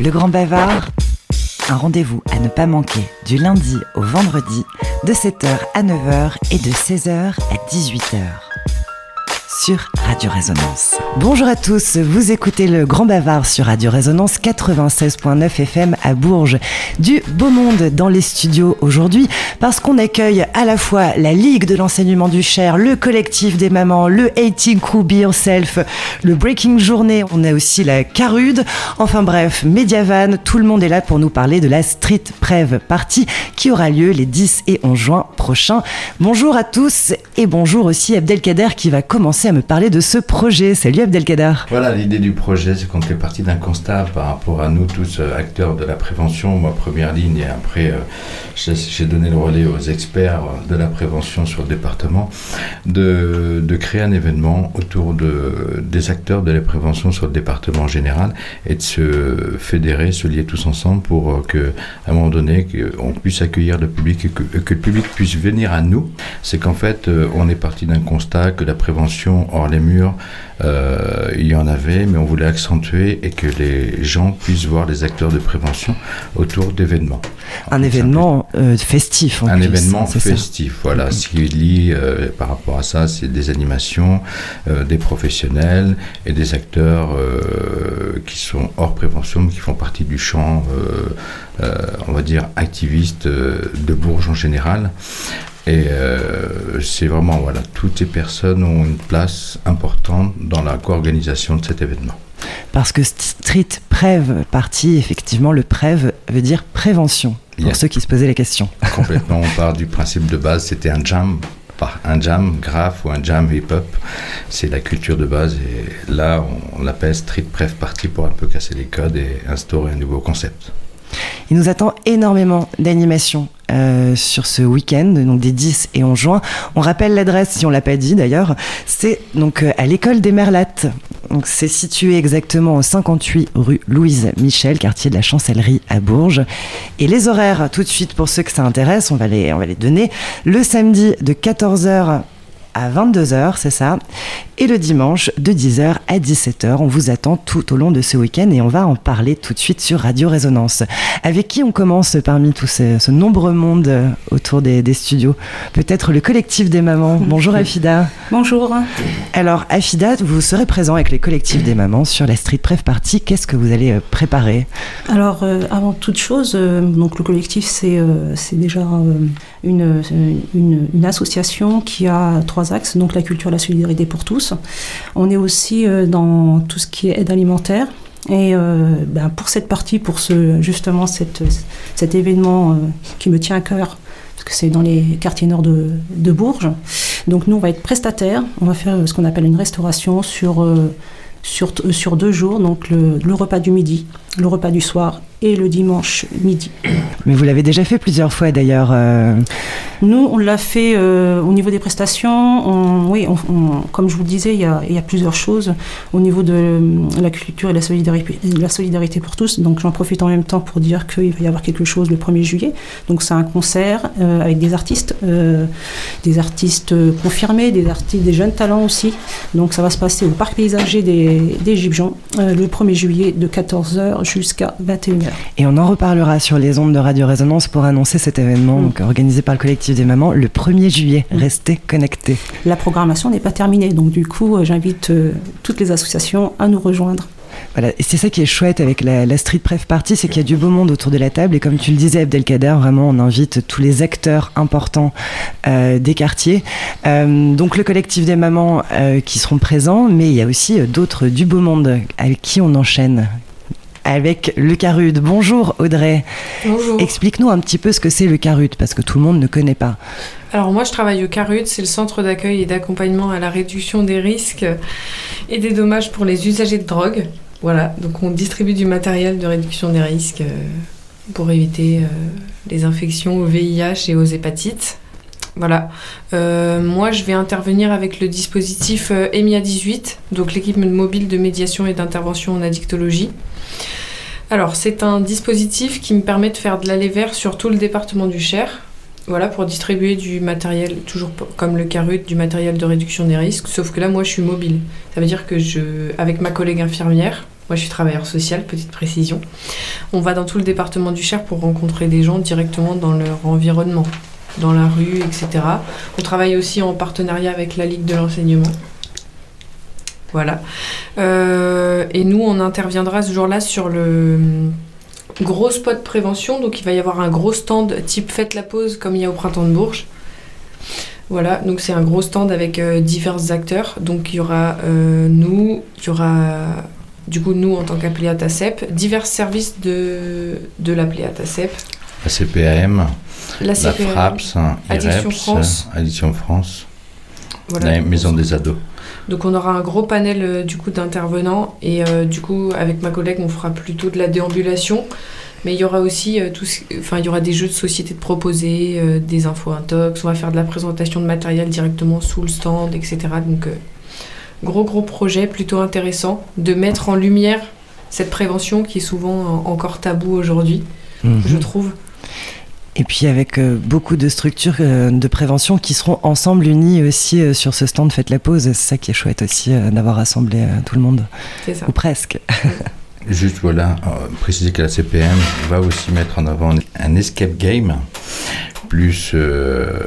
Le Grand Bavard, un rendez-vous à ne pas manquer du lundi au vendredi de 7h à 9h et de 16h à 18h sur Radio Résonance. Bonjour à tous, vous écoutez le Grand Bavard sur Radio Résonance 96.9 FM à Bourges. Du beau monde dans les studios aujourd'hui parce qu'on accueille à la fois la Ligue de l'enseignement du Cher, le collectif des mamans, le Hating Crew Be Yourself, le Breaking Journée, on a aussi la Carude, enfin bref, Mediavan, tout le monde est là pour nous parler de la Street Prev Party qui aura lieu les 10 et 11 juin prochains. Bonjour à tous et bonjour aussi Abdelkader qui va commencer à me parler de ce projet. Salut Abdelkader. Voilà, l'idée du projet, c'est qu'on fait partie d'un constat par rapport à nous tous, euh, acteurs de la prévention, moi première ligne, et après euh, j'ai donné le relais aux experts de la prévention sur le département, de, créer un événement autour de, des acteurs de la prévention sur le département en général et de se fédérer, se lier tous ensemble pour euh, que, à un moment donné, on puisse accueillir le public et que le public puisse venir à nous. C'est qu'en fait, on est parti d'un constat que la prévention hors les murs, euh, il y en avait, mais on voulait accentuer et que les gens puissent voir les acteurs de prévention autour d'événements. Un événement euh, festif. En un événement festif, voilà. Ce qui lie euh, par rapport à ça, c'est des animations, des professionnels et des acteurs qui sont hors prévention, mais qui font partie du champ, on va dire, activiste de Bourges en général. Et euh, c'est vraiment, voilà, toutes ces personnes ont une place importante dans la co-organisation de cet événement. Parce que Street Prev Party, effectivement, le Prev veut dire prévention, pour ceux qui se posaient la question. Complètement, on part du principe de base, c'était un jam, un jam grave ou un jam hip-hop. C'est la culture de base et là, on, l'appelle Street Prev Party pour un peu casser les codes et instaurer un nouveau concept. Il nous attend énormément d'animations euh, sur ce week-end, donc des 10 et 11 juin. On rappelle l'adresse, si on l'a pas dit d'ailleurs, c'est donc euh, à l'école des Merlattes. Donc c'est situé exactement au 58 rue Louise Michel, quartier de la Chancellerie à Bourges. Et les horaires, tout de suite pour ceux que ça intéresse, on va les, on va les donner. Le samedi de 14h à 22h, c'est ça. Et le dimanche de 10h à 17h. On vous attend tout au long de ce week-end et on va en parler tout de suite sur Radio Résonance. Avec qui on commence parmi tous ce, ce nombreux monde euh, autour des, studios? Peut-être le collectif des mamans. Bonjour Afida. Bonjour. Alors Afida, vous serez présent avec les collectifs des mamans sur la Street Pref Party. Qu'est-ce que vous allez euh, préparer? Alors euh, avant toute chose, donc le collectif c'est déjà une, une, une association qui a trois axes, donc la culture, la solidarité pour tous. On est aussi euh, dans tout ce qui est aide alimentaire. Et euh, ben, pour cette partie, pour justement cet événement euh, qui me tient à cœur, parce que c'est dans les quartiers nord de, Bourges, donc nous on va être prestataires, on va faire ce qu'on appelle une restauration sur, deux jours, donc le repas du midi, le repas du soir et le dimanche midi. Mais vous l'avez déjà fait plusieurs fois d'ailleurs. Euh. Nous, on l'a fait euh, au niveau des prestations. oui, comme je vous le disais, il y, a, il y, a, plusieurs choses au niveau de euh, la culture et la solidarité, la solidarité pour tous. Donc j'en profite en même temps pour dire qu'il va y avoir quelque chose le 1er juillet. Donc c'est un concert avec des artistes, des artistes confirmés, des artistes, des jeunes talents aussi. Donc ça va se passer au parc paysager des, des le 1er juillet de 14h jusqu'à 21h. Et on en reparlera sur les ondes de Radio Résonance pour annoncer cet événement mm. organisé par le collectif des mamans le 1er juillet. Mm. Restez connectés. La programmation n'est pas terminée, donc du coup, euh, j'invite euh, toutes les associations à nous rejoindre. Voilà, et c'est ça qui est chouette avec la, Street Pref Party, c'est qu'il y a du beau monde autour de la table. Et comme tu le disais, Abdelkader, vraiment, on invite tous les acteurs importants euh, des quartiers. donc le collectif des mamans qui seront présents, mais il y a aussi d'autres du beau monde avec qui on enchaîne avec le CARUD. Bonjour Audrey. Bonjour. Explique-nous un petit peu ce que c'est le CARUD, parce que tout le monde ne connaît pas. Alors moi je travaille au CARUD, c'est le centre d'accueil et d'accompagnement à la réduction des risques et des dommages pour les usagers de drogue. Voilà, donc on distribue du matériel de réduction des risques euh, pour éviter euh, les infections au VIH et aux hépatites. Voilà. Euh, moi, je vais intervenir avec le dispositif EMIA 18, donc l'équipe mobile de médiation et d'intervention en addictologie. Alors, c'est un dispositif qui me permet de faire de l'aller vert sur tout le département du Cher. Voilà, pour distribuer du matériel, toujours comme le carut, du matériel de réduction des risques. Sauf que là, moi, je suis mobile. Ça veut dire que je, avec ma collègue infirmière, Moi, je suis travailleur social, petite précision. On va dans tout le département du Cher pour rencontrer des gens directement dans leur environnement, dans la rue, etc. On travaille aussi en partenariat avec la Ligue de l'enseignement. Voilà. Euh, et nous, on interviendra ce jour-là sur le gros spot prévention. Donc, il va y avoir un gros stand type Faites la pause comme il y a au printemps de Bourges. Voilà, donc c'est un gros stand avec euh, divers acteurs. Donc il y aura euh, nous, il y aura du coup nous en tant qu'appelé ATACEP, divers services de, de l'appelé ATACEP. La CPAM, La, la CPAM, FRAPS, Addiction IREPS, France. Addiction France, voilà. la Maison des ados. Donc on aura un gros panel euh, du coup d'intervenants et euh, du coup avec ma collègue on fera plutôt de la déambulation. Mais il y aura aussi euh, tout enfin il y aura des jeux de société de proposer, euh, des infos intox, on va faire de la présentation de matériel directement sous le stand, etc. Donc euh, gros gros projet plutôt intéressant de mettre en lumière cette prévention qui est souvent encore tabou aujourd'hui, Mhm. je trouve. Et puis avec euh, beaucoup de structures euh, de prévention qui seront ensemble unies aussi euh, sur ce stand Faites la pause. C'est ça qui est chouette aussi d'avoir rassemblé tout le monde, C'est ça. ou presque. Juste voilà, préciser que la CPM va aussi mettre en avant un escape game, plus euh,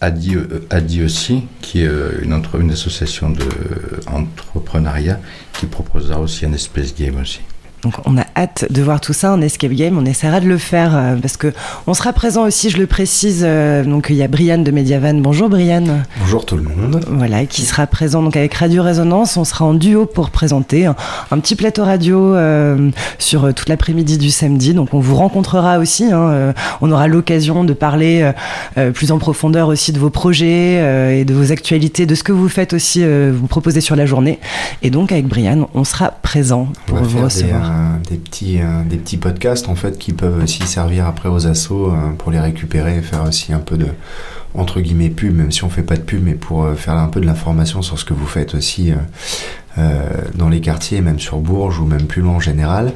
Adi, Adi aussi, qui est une, entre, une association d'entrepreneuriat qui proposera aussi un space game aussi. Donc on a hâte de voir tout ça en escape game. On essaiera de le faire euh, parce que on sera présent aussi, je le précise. euh, donc il y a Brianne de Mediavan. Bonjour Brianne. Bonjour tout le monde. Voilà, qui sera présent donc avec Radio Résonance. On sera en duo pour présenter un, un petit plateau radio euh, sur toute l'après-midi du samedi. Donc on vous rencontrera aussi. hein, on aura l'occasion de parler euh, plus en profondeur aussi de vos projets euh, et de vos actualités, de ce que vous faites aussi, vous proposez sur la journée. Et donc avec Brianne, on sera présent pour vous recevoir. des petits, euh, des petits podcasts en fait qui peuvent aussi servir après aux assos euh, pour les récupérer et faire aussi un peu de entre guillemets pub, même si on fait pas de pub, mais pour euh, faire un peu de l'information sur ce que vous faites aussi dans les quartiers, même sur Bourges ou même plus loin en général.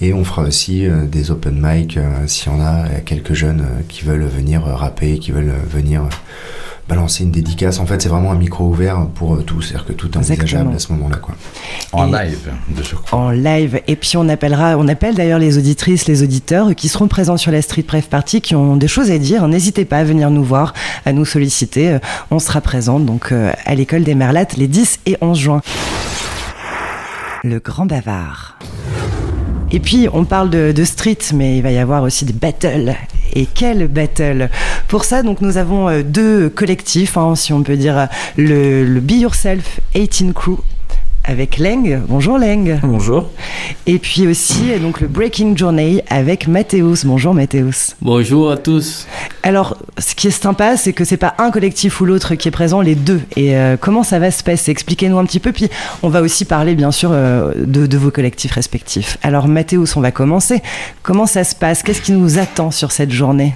Et on fera aussi des open mic s'il y en a quelques jeunes qui veulent venir rapper, qui veulent venir balancer une dédicace. En fait, c'est vraiment un micro ouvert pour euh, tous, c'est-à-dire que tout est envisageable Exactement. à ce moment-là. Quoi. En Et- live, de surcroît. en live. Et puis on appellera, on appelle d'ailleurs les auditrices, les auditeurs qui seront présents sur la Street Pref Party, qui ont des choses à dire. N'hésitez pas à venir nous voir, à nous solliciter. Euh, On sera présent donc euh, à l'école des Merlattes les 10 et 11 juin. Le Grand Bavard. Et puis, on parle de, de street, mais il va y avoir aussi des battles. Et quel battle. Pour ça, donc, nous avons euh, deux collectifs, hein, si on peut dire, le, le Be Yourself 18 Crew avec Leng. Bonjour Leng. Bonjour. Et puis aussi euh, donc le Breaking Journey avec Mathéus. Bonjour Mathéus. Bonjour à tous. Alors, ce qui est sympa, c'est que c'est pas un collectif ou l'autre qui est présent, les deux. Et euh, comment ça va se passer? Expliquez-nous un petit peu. Puis on va aussi parler bien sûr euh, de, de vos collectifs respectifs. Alors Mathéus, on va commencer. Comment ça se passe? Qu'est-ce qui nous attend sur cette journée?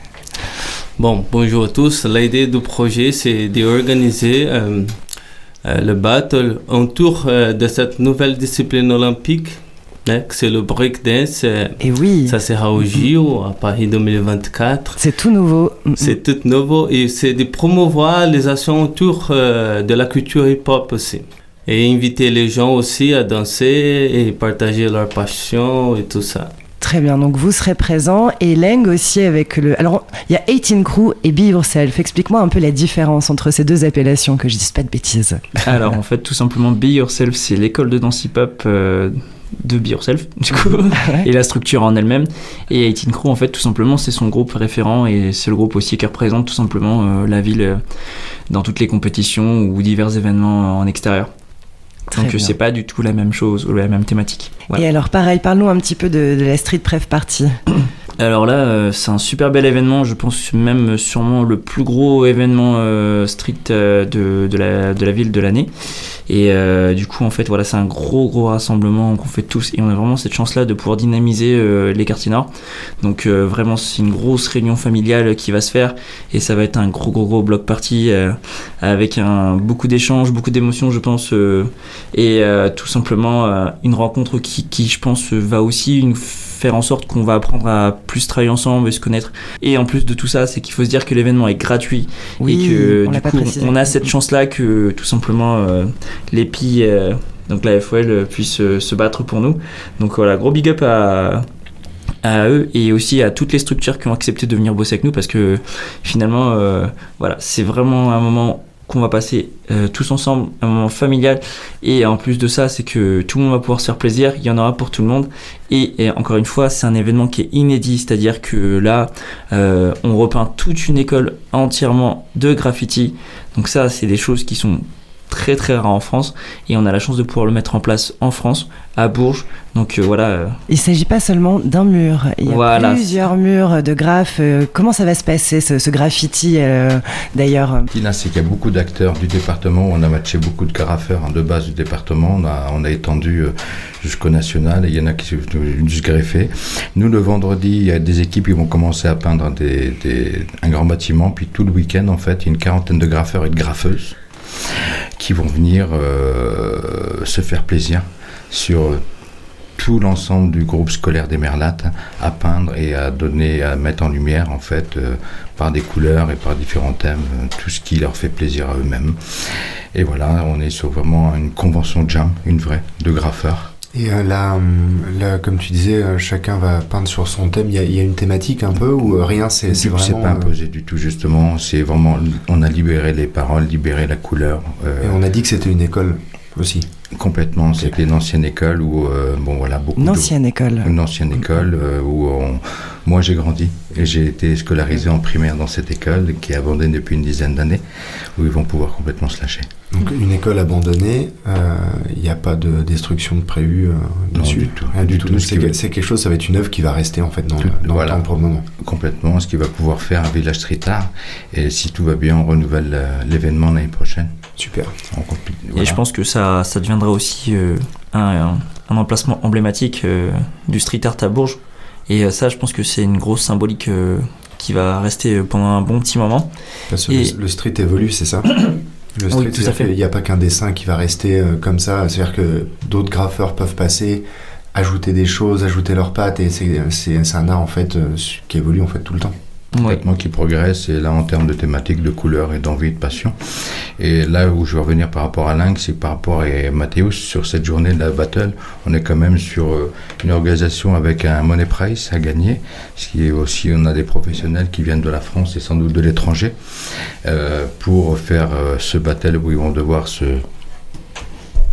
Bon, bonjour à tous. L'idée du projet, c'est d'organiser euh, le battle autour euh, de cette nouvelle discipline olympique, hein, que c'est le breakdance. Euh, Et oui, Ça sera au JO à Paris 2024. c'est tout nouveau. Mm, mm. C'est tout nouveau et c'est de promouvoir les actions autour euh, de la culture hip-hop aussi. Et inviter les gens aussi à danser et partager leur passion et tout ça. Très bien, donc vous serez présent et Leng aussi avec le. Alors, il y a 18 Crew et Be Yourself. Explique-moi un peu la différence entre ces deux appellations, que je dise pas de bêtises. Alors en fait tout simplement Be Yourself c'est l'école de danse hip-hop euh, de Be Yourself du coup et la structure en elle-même et 18 Crew en fait tout simplement c'est son groupe référent et c'est le groupe aussi qui représente tout simplement euh, la ville euh, dans toutes les compétitions ou divers événements en extérieur. Très Donc euh, c'est pas du tout la même chose ou la même thématique. Voilà. Et alors, pareil, parle-nous un petit peu de, de la Street Pref Party. Alors là, euh, c'est un super bel événement, je pense même sûrement le plus gros événement euh, street euh, de, de, la, ville de l'année. Et euh, du coup, en fait, voilà, c'est un gros, gros rassemblement qu'on fait tous. Et on a vraiment cette chance-là de pouvoir dynamiser les quartiers nord. Donc vraiment, c'est une grosse réunion familiale qui va se faire. Et ça va être un gros, gros, gros bloc party avec un, beaucoup d'échanges, beaucoup d'émotions, je pense. et tout simplement, une rencontre qui, qui, je pense, va aussi une faire en sorte qu'on va apprendre à plus travailler ensemble et se connaître. Et en plus de tout ça, c'est qu'il faut se dire que l'événement est gratuit Oui, et que on du coup, on a cette chance-là que tout simplement euh, les PI euh, donc la FOL puisse se battre pour nous. Donc voilà, gros big up à, à eux et aussi à toutes les structures qui ont accepté de venir bosser avec nous parce que finalement, euh, voilà, c'est vraiment un moment qu'on va passer euh, tous ensemble, un moment familial. Et en plus de ça, c'est que tout le monde va pouvoir se faire plaisir, il y en aura pour tout le monde. Et, encore une fois, c'est un événement qui est inédit, c'est-à-dire que là, euh, on repeint toute une école entièrement de graffiti. Donc ça, c'est des choses qui sont très très rare en France et on a la chance de pouvoir le mettre en place en France, à Bourges. Donc euh, voilà. Euh. Il ne s'agit pas seulement d'un mur, il y a plusieurs murs de graphes. Euh, comment ça va se passer ce, graffiti d'ailleurs? C'est qu'il y a beaucoup d'acteurs du département, on a matché beaucoup de graffeurs hein, de base du département, on a, on a étendu jusqu'au national et il y en a qui sont venus se greffer. Nous le vendredi, il y a des équipes qui vont commencer à peindre des, un grand bâtiment, puis tout le week-end en fait, il y a une quarantaine de graffeurs et de graffeuses qui vont venir euh, se faire plaisir sur tout l'ensemble du groupe scolaire des Merlates à peindre et à donner, à mettre en lumière en fait euh, par des couleurs et par différents thèmes euh, tout ce qui leur fait plaisir à eux-mêmes. Et voilà, on est sur vraiment une convention jam, une vraie, de graffeurs. Et euh, là, hum, là, comme tu disais, euh, chacun va peindre sur son thème. Il y a, une thématique un peu ou euh, rien C'est vraiment. C'est pas imposé du tout, justement. C'est vraiment. On a libéré les paroles, libéré la couleur. Et on a dit que c'était une école aussi. Complètement. C'était une ancienne école où, bon voilà, beaucoup. Une ancienne école. Une ancienne école où moi j'ai grandi et j'ai été scolarisé en primaire dans cette école qui est abandonnée depuis une dizaine d'années, où ils vont pouvoir complètement se lâcher. Donc une école abandonnée, euh, il n'y a pas de destruction de prévue euh, dessus Non, du tout. Rien du tout. C'est quelque chose, ça va être une œuvre qui va rester en fait dans, le, dans temps pour le moment. Complètement, ce qui va pouvoir faire un village street art. Et si tout va bien, on renouvelle euh, l'événement l'année prochaine. Super. Et je pense que ça, ça deviendra aussi un, un, emplacement emblématique du street art à Bourges. Et ça, je pense que c'est une grosse symbolique qui va rester pendant un bon petit moment. Parce que le, le street évolue, c'est ça Le street, oui, il n'y a pas qu'un dessin qui va rester euh, comme ça. C'est-à-dire que d'autres graffeurs peuvent passer, ajouter des choses, ajouter leurs pattes, et c'est un art en fait euh, qui évolue en fait tout le temps qui progresse et là en termes de thématique, de couleur et d'envie, de passion. Et là où je veux revenir par rapport à Lynx, c'est par rapport à Mathéus, sur cette journée de la battle, on est quand même sur euh, une organisation avec un money price à gagner, ce qui est aussi, on a des professionnels qui viennent de la France et sans doute de l'étranger, euh, pour faire euh, ce battle où ils vont devoir se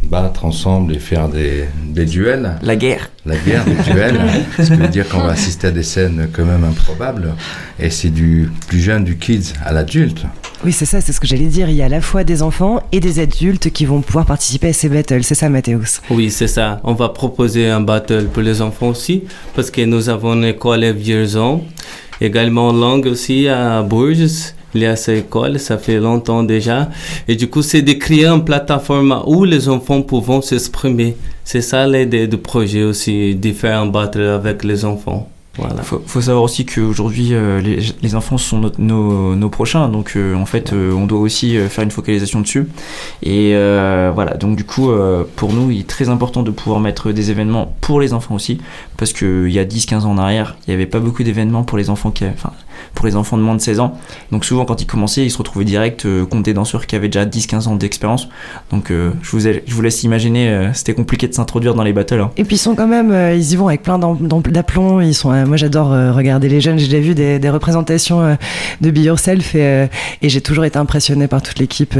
battre ensemble et faire des, des, duels. La guerre. La guerre, des duels. ce qui veut dire qu'on va assister à des scènes quand même improbables. Et c'est du plus jeune, du kids à l'adulte. Oui, c'est ça, c'est ce que j'allais dire. Il y a à la fois des enfants et des adultes qui vont pouvoir participer à ces battles. C'est ça, Mathéus Oui, c'est ça. On va proposer un battle pour les enfants aussi, parce que nous avons une école à Vierzon, également langue aussi à Bourges y a cette école, ça fait longtemps déjà. Et du coup, c'est de créer une plateforme où les enfants pourront s'exprimer. C'est ça l'idée du projet aussi, de faire un battle avec les enfants. Voilà. Faut, faut savoir aussi qu'aujourd'hui, euh, les, enfants sont nos, nos, prochains, donc euh, en fait, euh, on doit aussi faire une focalisation dessus. Et voilà, donc du coup, pour nous, il est très important de pouvoir mettre des événements pour les enfants aussi, parce qu'il y a 10-15 ans en arrière, il n'y avait pas beaucoup d'événements pour les enfants qui, enfin, pour les enfants de moins de 16 ans. Donc souvent, quand ils commençaient, ils se retrouvaient direct contre des danseurs qui avaient déjà 10-15 ans d'expérience. Donc je vous, je, vous, laisse imaginer, c'était compliqué de s'introduire dans les battles. Hein. Et puis ils sont quand même, ils y vont avec plein d'aplomb, ils sont moi, j'adore euh, regarder les jeunes. J'ai déjà vu des, représentations euh, de Be Yourself euh, et, j'ai toujours été impressionnée par toute l'équipe.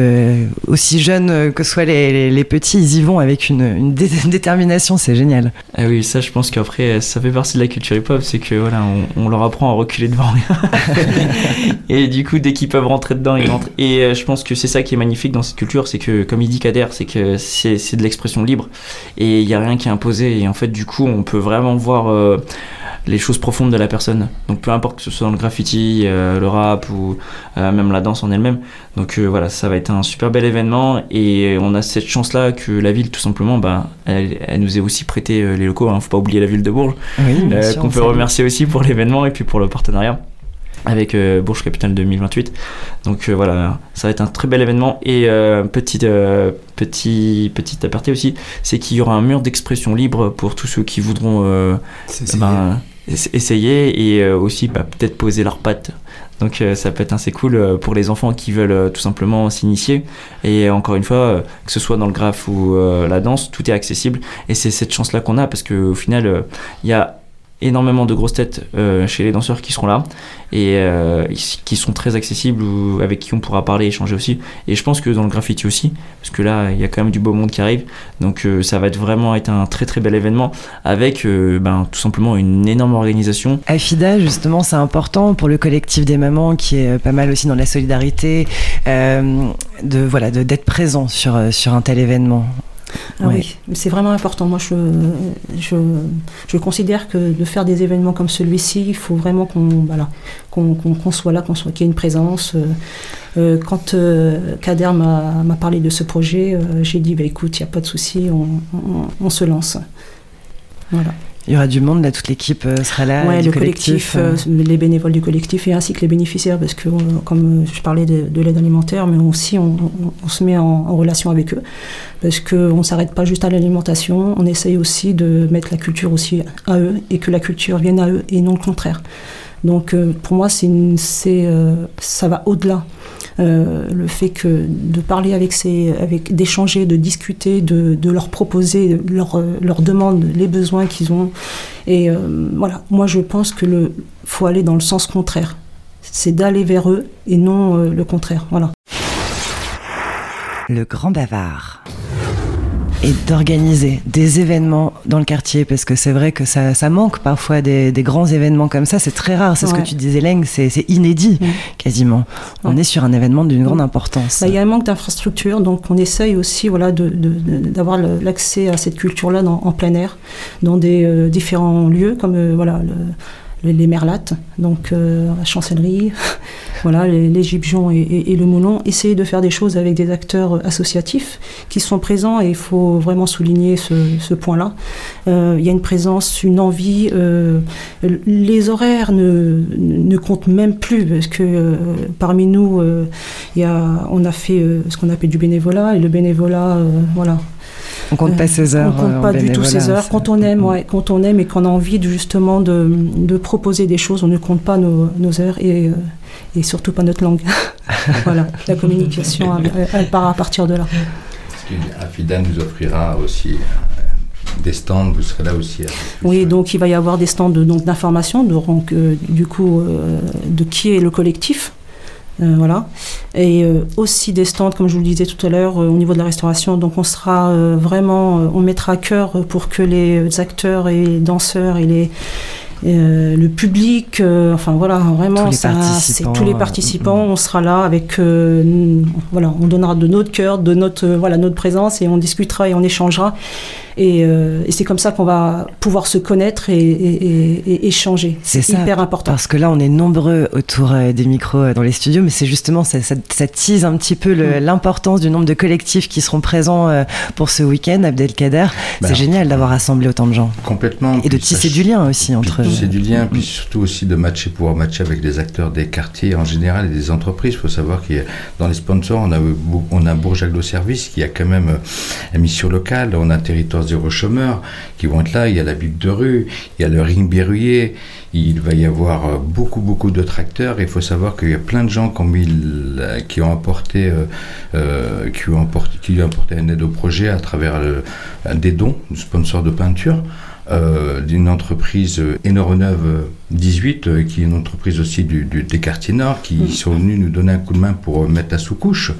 aussi jeune que soient les, petits, ils y vont avec une, détermination. C'est génial. Ah oui, ça, je pense qu'après, ça fait partie de la culture hip-hop. C'est que voilà, on, leur apprend à reculer devant rien. et du coup, dès qu'ils peuvent rentrer dedans, ils rentrent. Et je pense que c'est ça qui est magnifique dans cette culture. C'est que, comme il dit Kader, c'est que c'est de l'expression libre et il n'y a rien qui est imposé. Et en fait, du coup, on peut vraiment voir les choses profondes de la personne. Donc peu importe que ce soit dans le graffiti, euh, le rap ou euh, même la danse en elle-même. Donc euh, voilà, ça va être un super bel événement et on a cette chance-là que la ville, tout simplement, bah, elle, nous ait aussi prêté les locaux. Hein. Faut pas oublier la ville de Bourges, qu'on peut remercier aussi pour l'événement et puis pour le partenariat avec Bourges Capitale 2028. Donc voilà, ça va être un très bel événement. Et petit, petit, petit aparté aussi, c'est qu'il y aura un mur d'expression libre pour tous ceux qui voudront ben, essayer et aussi bah, peut-être poser leurs pattes donc ça peut être assez cool pour les enfants qui veulent tout simplement s'initier. Et encore une fois, que ce soit dans le graphe ou la danse, tout est accessible. Et c'est cette chance-là qu'on a parce qu'au final, il y a énormément de grosses têtes euh, chez les danseurs qui seront là et euh, qui sont très accessibles ou avec qui on pourra parler, échanger aussi. Et je pense que dans le graffiti aussi, parce que là il y a quand même du beau monde qui arrive, donc euh, ça va être vraiment être un très très bel événement avec ben, tout simplement une énorme organisation. AFIDA justement c'est important pour le collectif des mamans qui est pas mal aussi dans la solidarité, de voilà d'être présent sur sur un tel événement. Ah oui, c'est vraiment important. Moi, je, je, je, considère que de faire des événements comme celui-ci, il faut vraiment qu'on voilà, qu'on soit là, qu'on soit qu'il y ait une présence. Euh, euh, quand euh, Kader m'a parlé de ce projet, j'ai dit bah, écoute, il n'y a pas de souci, on, on, se lance. Voilà. Il y aura du monde, là, toute l'équipe euh, sera là. Oui, le collectif, euh. Euh, les bénévoles du collectif et ainsi que les bénéficiaires, parce que, comme je parlais de, l'aide alimentaire, mais aussi on, se met en, relation avec eux, parce qu'on ne s'arrête pas juste à l'alimentation, on essaye aussi de mettre la culture aussi à eux et que la culture vienne à eux et non le contraire. Donc, pour moi, c'est ça va au-delà. Euh, le fait que de parler avec ces, avec d'échanger, de discuter, de, de leur proposer leurs leur demandes, les besoins qu'ils ont. Et euh, voilà, moi je pense que le faut aller dans le sens contraire. C'est d'aller vers eux et non euh, le contraire. Voilà. Le grand bavard et d'organiser des événements dans le quartier parce que c'est vrai que ça, ça manque parfois des, des, grands événements comme ça. C'est très rare. C'est ce que tu disais, Leng, c'est inédit quasiment. On est sur un événement d'une grande importance. Bah, il y a un manque d'infrastructures, donc on essaye aussi voilà, d'avoir de, l'accès à cette culture-là en plein air, dans des euh, différents lieux comme euh, voilà, le, les merlates, donc euh, la chancellerie, voilà, les, les et, le moulon, essayer de faire des choses avec des acteurs associatifs qui sont présents et il faut vraiment souligner ce, point-là. Euh, il y a une présence, une envie. Euh, les horaires ne, comptent même plus parce que parmi nous, on a fait ce qu'on appelle du bénévolat et le bénévolat, voilà, on compte pas ses heures. On compte pas du tout ses heures. Quand on aime, ouais, quand on aime et qu'on a envie de, justement de, de, proposer des choses, on ne compte pas nos, nos heures et, euh, et, surtout pas notre langue. voilà, la communication, elle, part à partir de là. Afida nous offrira aussi euh, des stands, vous serez là aussi. Oui, donc il va y avoir des stands d'information, de, donc, euh, du coup, de qui est le collectif. Euh, voilà. Et euh, aussi des stands, comme je vous le disais tout à l'heure, euh, au niveau de la restauration. Donc on sera vraiment, on mettra à cœur pour que les acteurs et les danseurs et les, le public, enfin voilà, vraiment, c'est tous les participants. On sera là avec, voilà, on donnera de notre cœur, de notre, voilà, notre présence et on discutera et on échangera. Euh, et, c'est comme ça qu'on va pouvoir se connaître et, échanger. C'est hyper important. Parce que là, on est nombreux autour euh, des micros euh, dans les studios, mais c'est justement, ça, ça, tease un petit peu mm. l'importance du nombre de collectifs qui seront présents pour ce week-end, Abdelkader. c'est ben, génial d'avoir rassemblé autant de gens. Complètement. Et de tisser du lien aussi entre. De tisser du lien, puis surtout aussi de matcher, pouvoir matcher avec des acteurs des quartiers en général et des entreprises. Il faut savoir qu'il dans les sponsors, on a, on a Bourges Aglo Service qui a quand même une mission locale, on a un territoire zéro chômeur qui vont être là. Il y a la Bible de rue, il y a le ring berruyer. Il va y avoir euh, beaucoup, beaucoup de tracteurs. Il faut savoir qu'il y a plein de gens qui ont, mis, qui ont apporté, euh, euh, qui, ont apporté, qui ont apporté une aide au projet à travers des dons, du sponsor de peinture. d'une entreprise Énoreneuve 18, qui est une entreprise aussi du, des quartiers nord, qui mmh. sont venus nous donner un coup de main pour mettre la sous-couche.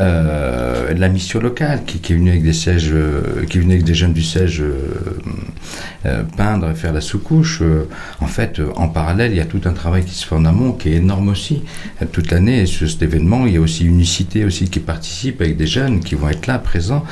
Euh, la mission locale qui, est venue avec des euh, jeunes du siège euh, peindre et faire la sous-couche. en fait, en parallèle, il y a tout un travail qui se fait en amont qui est énorme aussi. Toute l'année, sur cet événement, il y a aussi une cité aussi qui participe avec des jeunes qui vont être là, présents,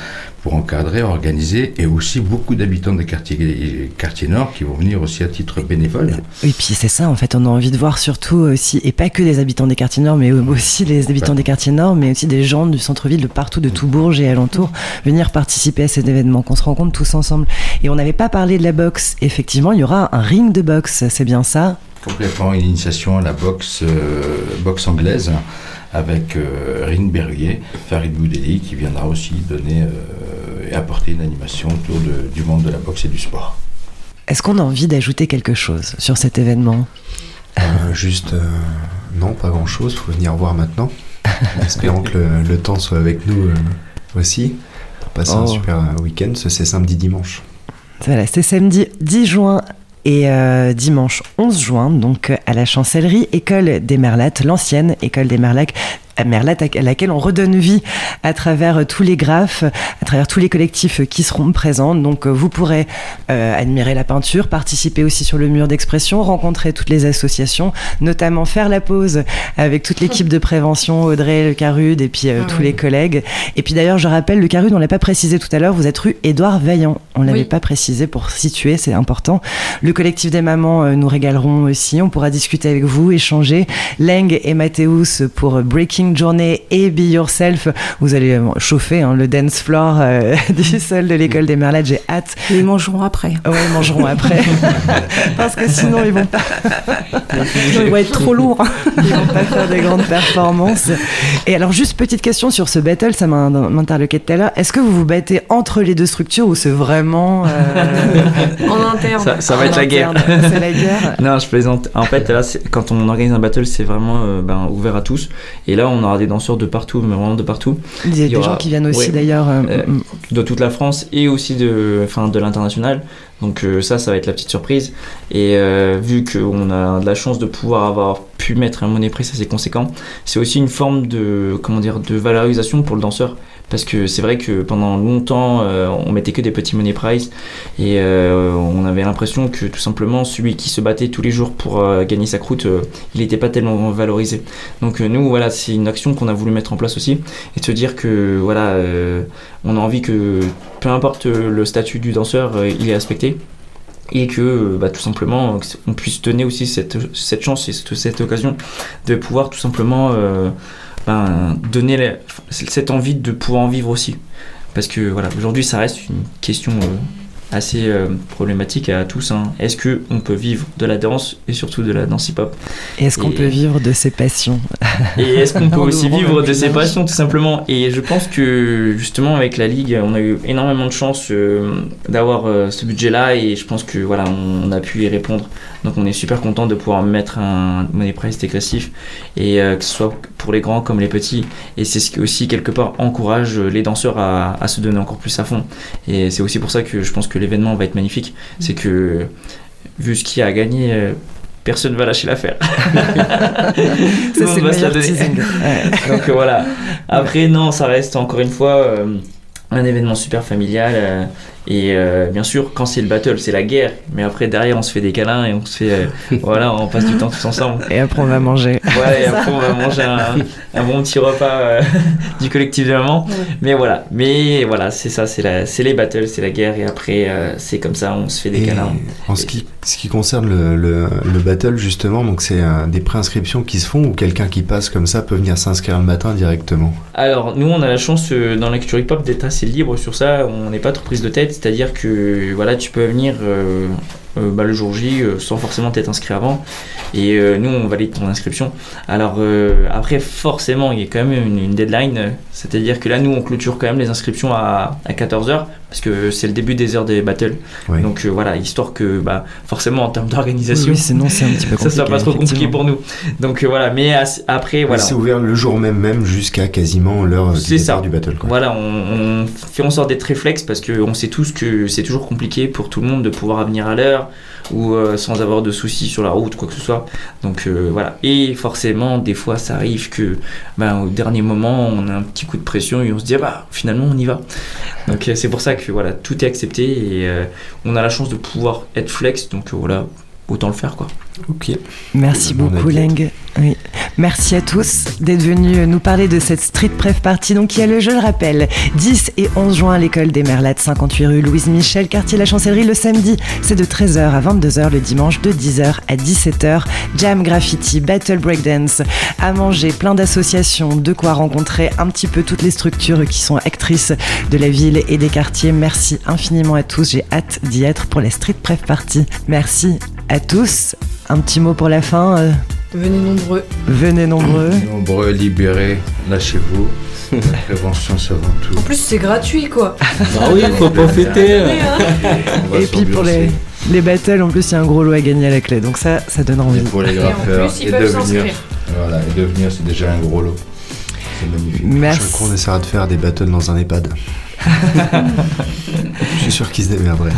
pour encadrer, organiser, et aussi beaucoup d'habitants des quartiers, quartiers nord qui vont venir aussi à titre bénévole. Oui, puis c'est ça, en fait, on a envie de voir surtout aussi, et pas que des habitants des quartiers nord, mais aussi les habitants des quartiers nord, mais aussi des gens du centre-ville, de partout, de tout Bourges et alentours, venir participer à cet événement, qu'on se rencontre tous ensemble. Et on n'avait pas parlé de la boxe. Effectivement, il y aura un ring de boxe, c'est bien ça? Complètement, une initiation à la boxe, euh, boxe anglaise avec euh, Ring Berruyer, Farid Boudeli, qui viendra aussi donner euh, et apporter une animation autour du monde de la boxe et du sport. Est-ce qu'on a envie d'ajouter quelque chose sur cet événement? Euh, juste, euh, non, pas grand-chose. Faut venir voir maintenant. En espérant que le, le temps soit avec nous euh, aussi. Pour passer un Oh. super euh, week-end. Ce, C'est samedi, dimanche. Voilà, c'est samedi 10 juin et euh, dimanche 11 juin, donc à la chancellerie École des Merlattes, l'ancienne École des Merlattes, à Merlatte, à laquelle on redonne vie à travers euh, tous les graphes, à travers tous les collectifs qui seront présents. Donc euh, vous pourrez euh, admirer la peinture, participer aussi sur le mur d'expression, rencontrer toutes les associations, notamment faire la pause avec toute l'équipe de prévention, Audrey Le Carude et puis euh, Ah tous oui. les collègues. Et puis d'ailleurs, je rappelle, Le Carude, on l'a pas précisé tout à l'heure, vous êtes rue Édouard Vaillant. On l'avait Oui. pas précisé pour situer, c'est important. Le collectif des mamans euh, nous régaleront aussi. On pourra discuter avec vous, échanger. Leng et Mathéus pour Breaking Journey et Be Yourself. Vous allez euh, chauffer hein, le dance floor euh, du sol de l'école des Merlattes. J'ai hâte. Et ils mangeront après. Ouais, ils mangeront après. Parce que sinon, ils vont pas, Sinon, ils vont être trop lourds. ils vont pas faire des grandes performances. Et alors, juste petite question sur ce battle, ça m'a- m'interloquait tout à l'heure. Est-ce que vous vous battez entre les deux structures ou c'est vraiment. euh, En interne. Ça, ça va en être la guerre. C'est la guerre. Non, je plaisante. En fait, là, quand on organise un battle, c'est vraiment euh, ben, ouvert à tous. Et là, on aura des danseurs de partout, mais vraiment de partout, Il y a Il y des aura- gens qui viennent aussi ouais. d'ailleurs. euh, Euh, mm, de toute la France et aussi de, enfin, de l'international. Donc euh, ça, ça va être la petite surprise. Et euh, vu qu'on a de la chance de pouvoir avoir pu mettre un money price assez conséquent, c'est aussi une forme de, comment dire, de valorisation pour le danseur. Parce que c'est vrai que pendant longtemps, euh, on mettait que des petits money price et euh, on avait l'impression que tout simplement celui qui se battait tous les jours pour euh, gagner sa croûte, il n'était pas tellement valorisé. Donc nous, voilà, c'est une action qu'on a voulu mettre en place aussi et se dire que voilà, on a envie que peu importe le statut du danseur, il est respecté et que bah, tout simplement on puisse donner aussi cette, cette chance et cette, occasion de pouvoir tout simplement ben, donner la- cette envie de pouvoir en vivre aussi. Parce que voilà, aujourd'hui ça reste une question euh, assez euh, problématique à tous. hein. Est-ce que on peut vivre de la danse et surtout de la danse hip-hop? Est-ce qu'on peut vivre de ses passions? Et est-ce qu'on peut aussi vivre de ses passions tout simplement? Et je pense que justement avec la ligue, on a eu énormément de chance euh, d'avoir ce budget-là et je pense que voilà, on, on a pu y répondre. Donc on est super content de pouvoir mettre un money price dégressif et que ce soit pour les grands comme les petits. Et c'est ce qui aussi quelque part encourage les danseurs à, à se donner encore plus à fond. Et c'est aussi pour ça que je pense que l'événement va être magnifique. C'est que vu ce qu'il y a à gagner. euh, Personne va lâcher l'affaire. Tout Ça, monde c'est le va se la donner. Donc euh, voilà. Après, non, ça reste encore une fois euh, un événement super familial. euh, et euh, bien sûr, quand c'est le battle, c'est la guerre. Mais après, derrière, on se fait des câlins et on se fait. euh, voilà, on passe du temps tous ensemble. Et après, on va manger. Ouais, et après, on va manger un, un bon petit repas euh, du collectif de maman. Ouais. Mais voilà. Mais voilà, c'est ça, c'est la- c'est les battles, c'est la guerre. Et après, euh, c'est comme ça, on se fait des Et câlins. en ce qui, ce qui concerne le, le, le battle, justement, donc c'est euh, des préinscriptions qui se font ou quelqu'un qui passe comme ça peut venir s'inscrire le matin directement? Alors, nous, on a la chance euh, dans la culture hip-hop d'être assez libre sur ça. On n'est pas trop prise de tête, c'est-à-dire que voilà, tu peux venir euh, euh, bah, le jour J euh, sans forcément t'être inscrit avant. Et nous, on valide ton inscription. Alors, après, forcément, il y a quand même une, deadline. C'est-à-dire que là, nous, on clôture quand même les inscriptions à, à 14h parce que c'est le début des heures des battles. Oui. Donc, euh, voilà, histoire que, bah, forcément, en termes d'organisation, oui, sinon, c'est un petit peu ça compliqué. soit pas trop compliqué pour nous. Donc, euh, voilà, mais as- après, voilà. C'est ouvert le jour même, même jusqu'à quasiment l'heure du ça. du battle. Quoi. Voilà, on, on fait en sorte d'être réflexe parce qu'on sait tous que c'est toujours compliqué pour tout le monde de pouvoir venir à l'heure ou euh, sans avoir de soucis sur la route, quoi que ce soit. Donc euh, voilà. Et forcément, des fois, ça arrive que ben, au dernier moment, on a un petit coup de pression et on se dit, ah bah finalement, on y va. Donc euh, c'est pour ça que voilà, tout est accepté et on a la chance de pouvoir être flex. Donc voilà, autant le faire quoi. Ok. Merci beaucoup. Leng. Oui. Merci à tous d'être venus nous parler de cette Street Pref Party. Donc, il y a le, je le rappelle, 10 et 11 juin à l'école des Merlattes, 58 rue Louise Michel, quartier La Chancellerie. Le samedi, c'est de 13h à 22h. Le dimanche, de 10h à 17h. Jam, graffiti, battle breakdance, à manger, plein d'associations, de quoi rencontrer un petit peu toutes les structures qui sont actrices de la ville et des quartiers. Merci infiniment à tous. J'ai hâte d'y être pour la Street Pref Party. Merci à tous. Un petit mot pour la fin. euh, Venez nombreux. Venez nombreux. Nombreux, libérés, lâchez-vous. La prévention, c'est avant tout. En plus, c'est gratuit, quoi. Bah oui, il faut profiter. Va Et puis pour les, les battles, en plus, il y a un gros lot à gagner à la clé. Donc ça, ça donne envie. Et pour les Et en graffeurs, plus, ils et peuvent devenir, s'inscrire. voilà, et devenir, c'est déjà un gros lot. C'est magnifique. Merci. Chaque on essaiera de faire des battles dans un EHPAD. Je suis sûr qu'ils se démerderaient.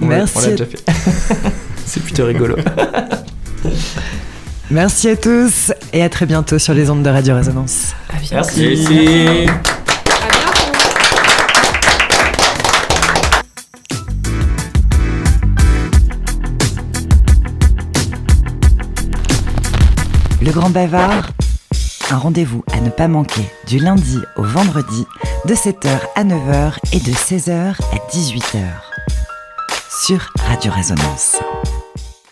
Merci. On l'a déjà fait. C'est plutôt rigolo. Merci à tous et à très bientôt sur les ondes de Radio Résonance. Merci. Merci. Le Grand Bavard, un rendez-vous à ne pas manquer du lundi au vendredi de 7h à 9h et de 16h à 18h sur Radio Résonance.